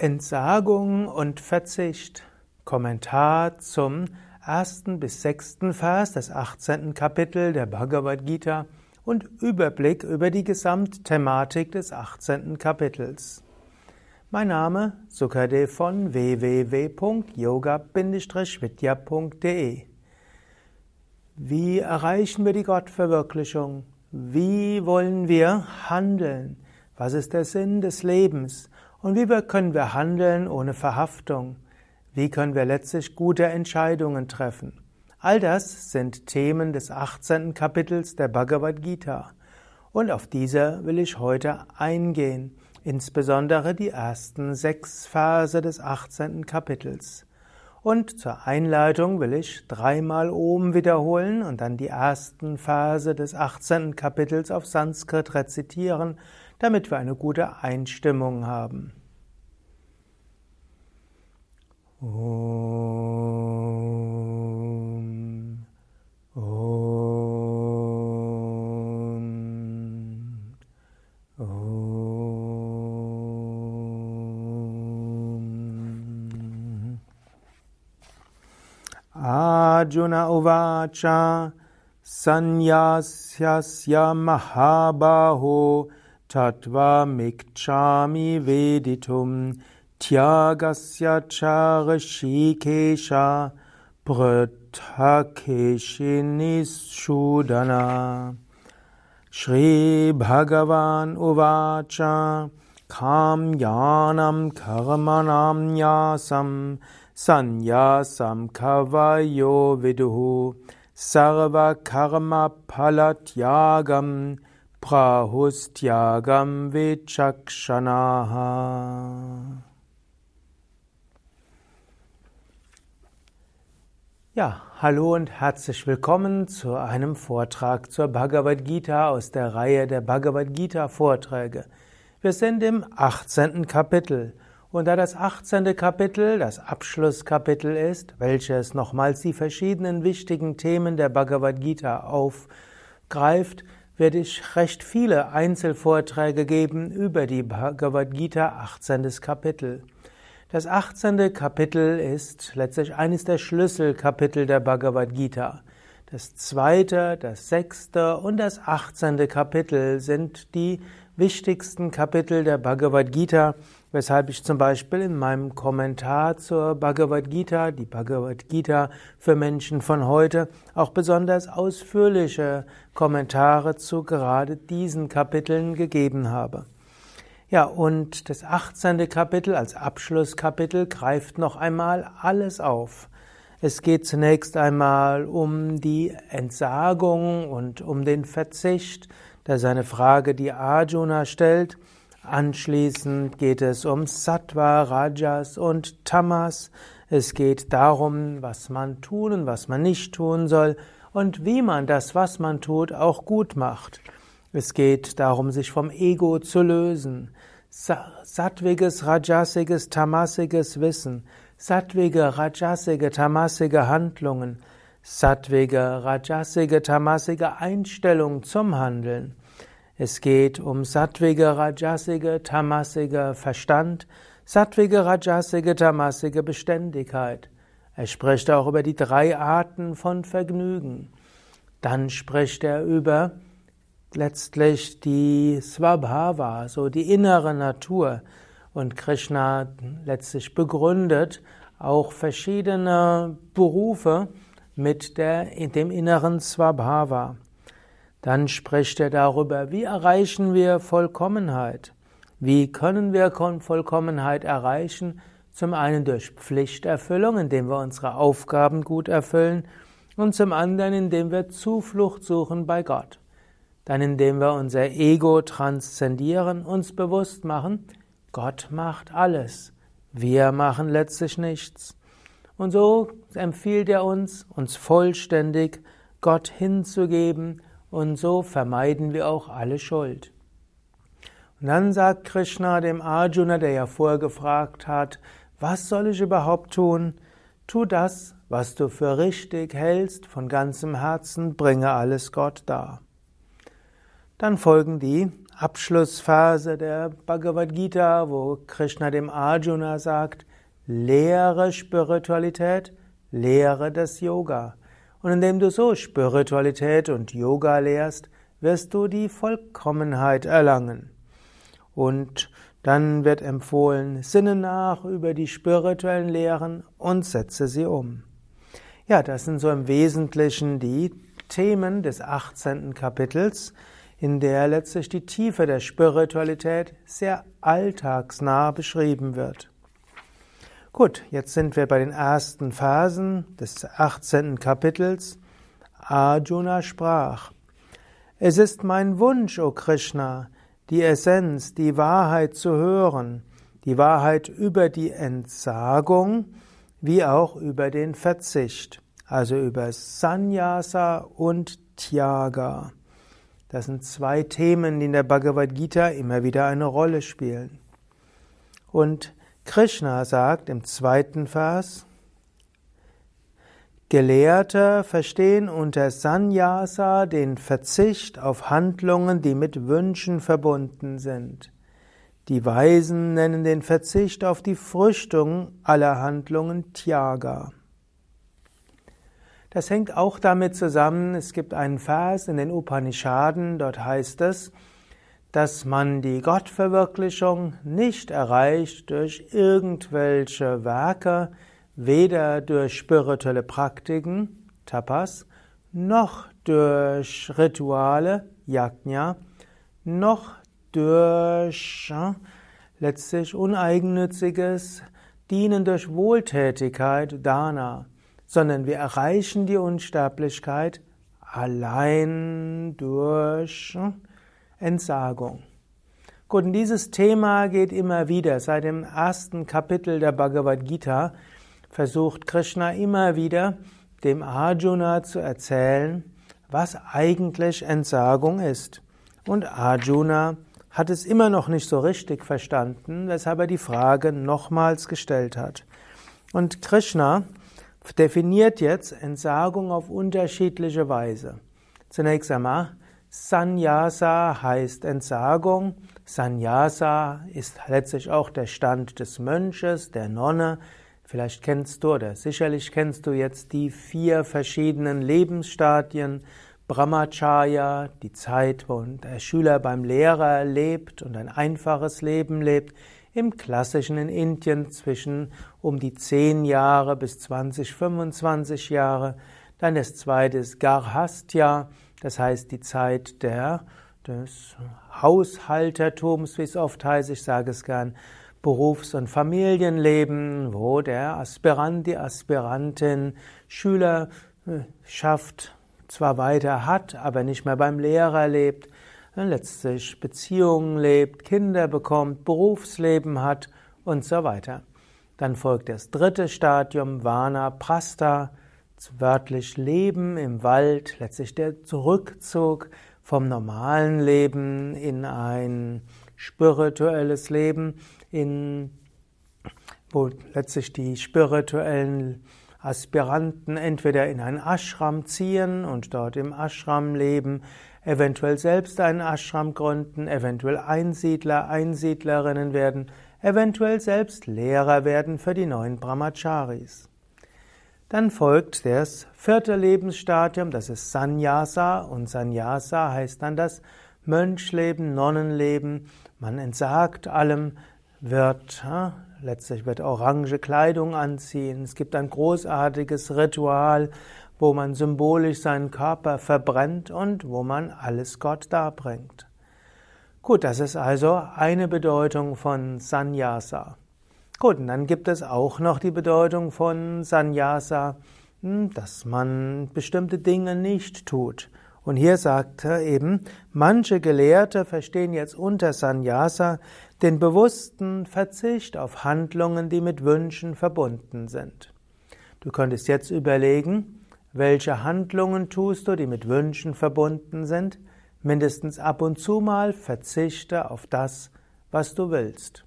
Entsagung und Verzicht. Kommentar zum ersten bis sechsten Vers des 18. Kapitel der Bhagavad Gita und Überblick über die Gesamtthematik des 18. Kapitels. Mein Name Sukadev von www.yoga-vidya.de Wie erreichen wir die Gottverwirklichung? Wie wollen wir handeln? Was ist der Sinn des Lebens? Und wie können wir handeln ohne Verhaftung? Wie können wir letztlich gute Entscheidungen treffen? All das sind Themen des 18. Kapitels der Bhagavad Gita. Und auf diese will ich heute eingehen, insbesondere die ersten sechs Verse des 18. Kapitels. Und zur Einleitung will ich dreimal Om wiederholen und dann die ersten Verse des 18. Kapitels auf Sanskrit rezitieren, damit wir eine gute Einstimmung haben. Om. Om. Om. Arjuna Uvacha Sanyasyasya Mahabaho Tattva Mikchami Veditum Tyagasya Charishikesha Prithakeshinishudana Shri Bhagavan Uvacha Kam Yanam Karmanam Yasam Sanyasam Kavayo Viduhu Sarva Karma Palatyagam Prahustyagam Vichakshanaha. Ja, hallo und herzlich willkommen zu einem Vortrag zur Bhagavad Gita aus der Reihe der Bhagavad Gita Vorträge. Wir sind im 18. Kapitel. Und da das 18. Kapitel das Abschlusskapitel ist, welches nochmals die verschiedenen wichtigen Themen der Bhagavad Gita aufgreift, werde ich recht viele Einzelvorträge geben über die Bhagavad Gita 18. Kapitel. Das 18. Kapitel ist letztlich eines der Schlüsselkapitel der Bhagavad Gita. Das zweite, das sechste und das 18. Kapitel sind die wichtigsten Kapitel der Bhagavad Gita, weshalb ich zum Beispiel in meinem Kommentar zur Bhagavad Gita, die Bhagavad Gita für Menschen von heute, auch besonders ausführliche Kommentare zu gerade diesen Kapiteln gegeben habe. Ja, und das 18. Kapitel als Abschlusskapitel greift noch einmal alles auf. Es geht zunächst einmal um die Entsagung und um den Verzicht, das ist eine Frage, die Arjuna stellt. Anschließend geht es um Sattva, Rajas und Tamas. Es geht darum, was man tun und was man nicht tun soll und wie man das, was man tut, auch gut macht. Es geht darum, sich vom Ego zu lösen. Sattwiges, rajasiges, tamasiges Wissen, sattwige, rajasige, tamasige Handlungen, sattwige, rajasige, tamasige Einstellung zum Handeln. Es geht um sattwige, rajasige, tamasige Verstand, sattwige, rajasige, tamasige Beständigkeit. Er spricht auch über die drei Arten von Vergnügen. Dann spricht er über letztlich die Swabhava, so die innere Natur. Und Krishna letztlich begründet auch verschiedene Berufe mit der, dem inneren Swabhava. Dann spricht er darüber, wie erreichen wir Vollkommenheit? Wie können wir Vollkommenheit erreichen? Zum einen durch Pflichterfüllung, indem wir unsere Aufgaben gut erfüllen, und zum anderen, indem wir Zuflucht suchen bei Gott. Dann indem wir unser Ego transzendieren, uns bewusst machen, Gott macht alles. Wir machen letztlich nichts. Und so empfiehlt er uns, uns vollständig Gott hinzugeben, und so vermeiden wir auch alle Schuld. Und dann sagt Krishna dem Arjuna, der ja vorher gefragt hat, was soll ich überhaupt tun? Tu das, was du für richtig hältst, von ganzem Herzen, bringe alles Gott dar. Dann folgen die Abschlussphase der Bhagavad Gita, wo Krishna dem Arjuna sagt, lehre Spiritualität, lehre das Yoga. Und indem du so Spiritualität und Yoga lehrst, wirst du die Vollkommenheit erlangen. Und dann wird empfohlen, sinne nach über die spirituellen Lehren und setze sie um. Ja, das sind so im Wesentlichen die Themen des 18. Kapitels, in der letztlich die Tiefe der Spiritualität sehr alltagsnah beschrieben wird. Gut, jetzt sind wir bei den ersten Phasen des 18. Kapitels. Arjuna sprach, Es ist mein Wunsch, o Krishna, die Essenz, die Wahrheit zu hören, die Wahrheit über die Entsagung wie auch über den Verzicht, also über Sannyasa und Tyaga. Das sind zwei Themen, die in der Bhagavad Gita immer wieder eine Rolle spielen. Und Krishna sagt im zweiten Vers, Gelehrte verstehen unter Sannyasa den Verzicht auf Handlungen, die mit Wünschen verbunden sind. Die Weisen nennen den Verzicht auf die Früchtung aller Handlungen Tyaga. Das hängt auch damit zusammen, es gibt einen Vers in den Upanishaden, dort heißt es, dass man die Gottverwirklichung nicht erreicht durch irgendwelche Werke, weder durch spirituelle Praktiken, Tapas, noch durch Rituale, Yajna, noch durch äh, letztlich uneigennütziges Dienen durch Wohltätigkeit, Dana, sondern wir erreichen die Unsterblichkeit allein durch Entsagung. Gut, und dieses Thema geht immer wieder. Seit dem ersten Kapitel der Bhagavad Gita versucht Krishna immer wieder dem Arjuna zu erzählen, was eigentlich Entsagung ist. Und Arjuna hat es immer noch nicht so richtig verstanden, weshalb er die Frage nochmals gestellt hat. Und Krishna definiert jetzt Entsagung auf unterschiedliche Weise. Zunächst einmal, Sannyasa heißt Entsagung. Sannyasa ist letztlich auch der Stand des Mönches, der Nonne, Vielleicht kennst du oder sicherlich kennst du jetzt die vier verschiedenen Lebensstadien. Brahmacharya, die Zeit, wo der Schüler beim Lehrer lebt und ein einfaches Leben lebt. Im klassischen in Indien zwischen um die zehn Jahre bis 20, 25 Jahre. Dann das zweite ist Garhastya, das heißt die Zeit der, des Haushaltertums, wie es oft heißt, ich sage es gern, Berufs- und Familienleben, wo der Aspirant, die Aspirantin Schülerschaft zwar weiter hat, aber nicht mehr beim Lehrer lebt, letztlich Beziehungen lebt, Kinder bekommt, Berufsleben hat und so weiter. Dann folgt das dritte Stadium, Vana Prasta, wörtlich Leben im Wald, letztlich der Rückzug vom normalen Leben in ein spirituelles Leben, in, wo letztlich die spirituellen Aspiranten entweder in ein Ashram ziehen und dort im Ashram leben, eventuell selbst einen Ashram gründen, eventuell Einsiedler, Einsiedlerinnen werden, eventuell selbst Lehrer werden für die neuen Brahmacharis. Dann folgt das vierte Lebensstadium, das ist Sannyasa und Sannyasa heißt dann das Mönchleben, Nonnenleben. Man entsagt allem, wird ja, letztlich wird orange Kleidung anziehen. Es gibt ein großartiges Ritual, wo man symbolisch seinen Körper verbrennt und wo man alles Gott darbringt. Gut, das ist also eine Bedeutung von Sannyasa. Gut, und dann gibt es auch noch die Bedeutung von Sannyasa, hm, dass man bestimmte Dinge nicht tut. Und hier sagt er eben, manche Gelehrte verstehen jetzt unter Sannyasa den bewussten Verzicht auf Handlungen, die mit Wünschen verbunden sind. Du könntest jetzt überlegen, welche Handlungen tust du, die mit Wünschen verbunden sind? Mindestens ab und zu mal verzichte auf das, was du willst.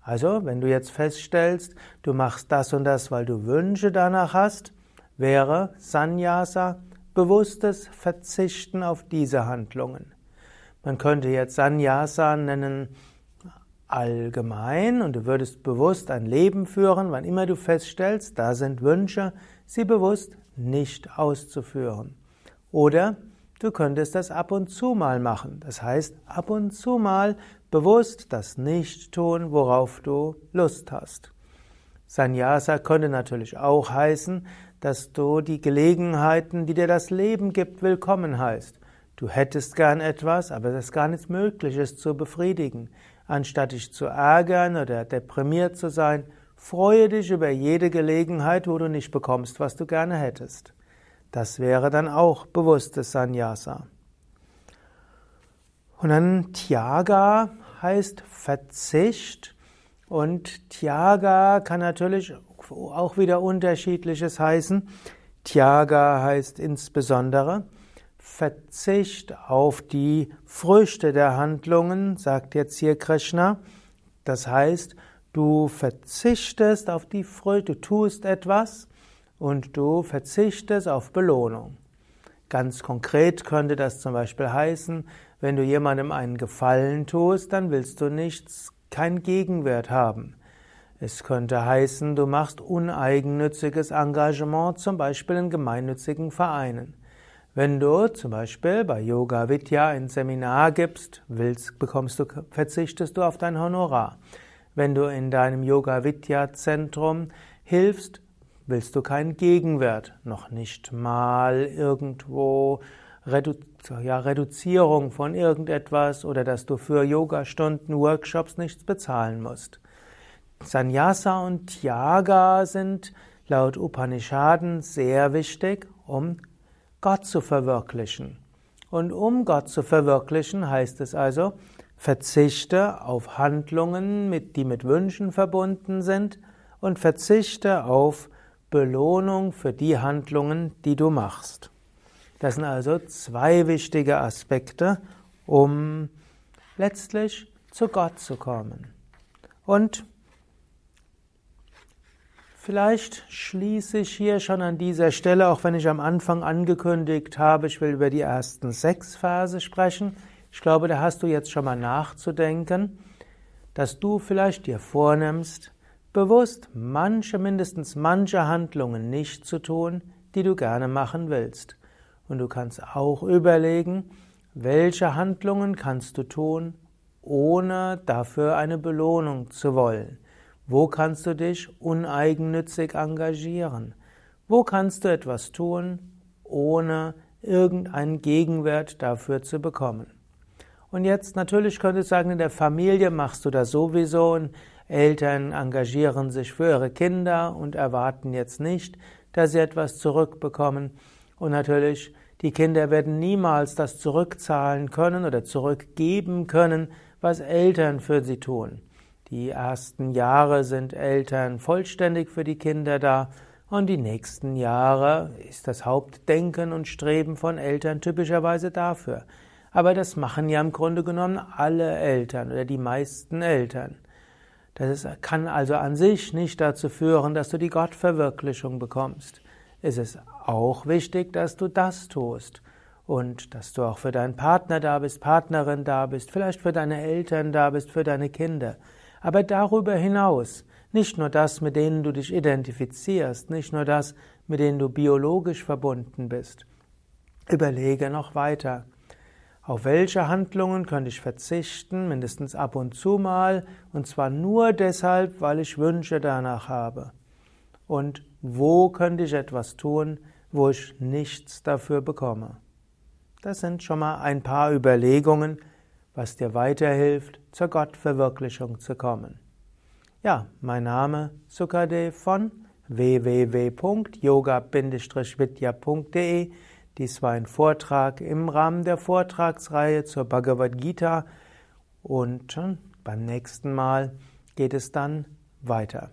Also, wenn du jetzt feststellst, du machst das und das, weil du Wünsche danach hast, wäre Sannyasa bewusstes Verzichten auf diese Handlungen. Man könnte jetzt Sannyasa nennen allgemein und du würdest bewusst ein Leben führen, wann immer du feststellst, da sind Wünsche, sie bewusst nicht auszuführen. Oder du könntest das ab und zu mal machen. Das heißt, ab und zu mal bewusst das nicht tun, worauf du Lust hast. Sannyasa könnte natürlich auch heißen, dass du die Gelegenheiten, die dir das Leben gibt, willkommen heißt. Du hättest gern etwas, aber es ist gar nicht möglich, es zu befriedigen. Anstatt dich zu ärgern oder deprimiert zu sein, freue dich über jede Gelegenheit, wo du nicht bekommst, was du gerne hättest. Das wäre dann auch bewusstes Sannyasa. Und dann Tyaga heißt Verzicht und Tyaga kann natürlich auch wieder unterschiedliches heißen. Tyaga heißt insbesondere Verzicht auf die Früchte der Handlungen, sagt jetzt hier Krishna. Das heißt, du verzichtest auf die Früchte, du tust etwas und du verzichtest auf Belohnung. Ganz konkret könnte das zum Beispiel heißen, wenn du jemandem einen Gefallen tust, dann willst du nichts, keinen Gegenwert haben. Es könnte heißen, du machst uneigennütziges Engagement, zum Beispiel in gemeinnützigen Vereinen. Wenn du zum Beispiel bei Yoga Vidya ein Seminar gibst, willst, bekommst du, verzichtest du auf dein Honorar. Wenn du in deinem Yoga Vidya Zentrum hilfst, willst du keinen Gegenwert, noch nicht mal irgendwo Redu ja, Reduzierung von irgendetwas oder dass du für Yogastunden, Workshops nichts bezahlen musst. Sannyasa und Tyaga sind laut Upanishaden sehr wichtig, um Gott zu verwirklichen. Und um Gott zu verwirklichen, heißt es also, verzichte auf Handlungen, die mit Wünschen verbunden sind und verzichte auf Belohnung für die Handlungen, die du machst. Das sind also zwei wichtige Aspekte, um letztlich zu Gott zu kommen. Und Vielleicht schließe ich hier schon an dieser Stelle, auch wenn ich am Anfang angekündigt habe, ich will über die ersten sechs Verse sprechen. Ich glaube, da hast du jetzt schon mal nachzudenken, dass du vielleicht dir vornimmst, bewusst manche, mindestens manche Handlungen nicht zu tun, die du gerne machen willst. Und du kannst auch überlegen, welche Handlungen kannst du tun, ohne dafür eine Belohnung zu wollen. Wo kannst du dich uneigennützig engagieren? Wo kannst du etwas tun, ohne irgendeinen Gegenwert dafür zu bekommen? Und jetzt natürlich könntest du sagen, in der Familie machst du das sowieso und Eltern engagieren sich für ihre Kinder und erwarten jetzt nicht, dass sie etwas zurückbekommen. Und natürlich, die Kinder werden niemals das zurückzahlen können oder zurückgeben können, was Eltern für sie tun. Die ersten Jahre sind Eltern vollständig für die Kinder da und die nächsten Jahre ist das Hauptdenken und Streben von Eltern typischerweise dafür. Aber das machen ja im Grunde genommen alle Eltern oder die meisten Eltern. Das kann also an sich nicht dazu führen, dass du die Gottverwirklichung bekommst. Es ist auch wichtig, dass du das tust und dass du auch für deinen Partner da bist, Partnerin da bist, vielleicht für deine Eltern da bist, für deine Kinder. Aber darüber hinaus, nicht nur das, mit denen du dich identifizierst, nicht nur das, mit denen du biologisch verbunden bist. Überlege noch weiter. Auf welche Handlungen könnte ich verzichten, mindestens ab und zu mal, und zwar nur deshalb, weil ich Wünsche danach habe? Und wo könnte ich etwas tun, wo ich nichts dafür bekomme? Das sind schon mal ein paar Überlegungen, was dir weiterhilft, zur Gottverwirklichung zu kommen. Ja, mein Name Sukadev von www.yoga-vidya.de. Dies war ein Vortrag im Rahmen der Vortragsreihe zur Bhagavad Gita und beim nächsten Mal geht es dann weiter.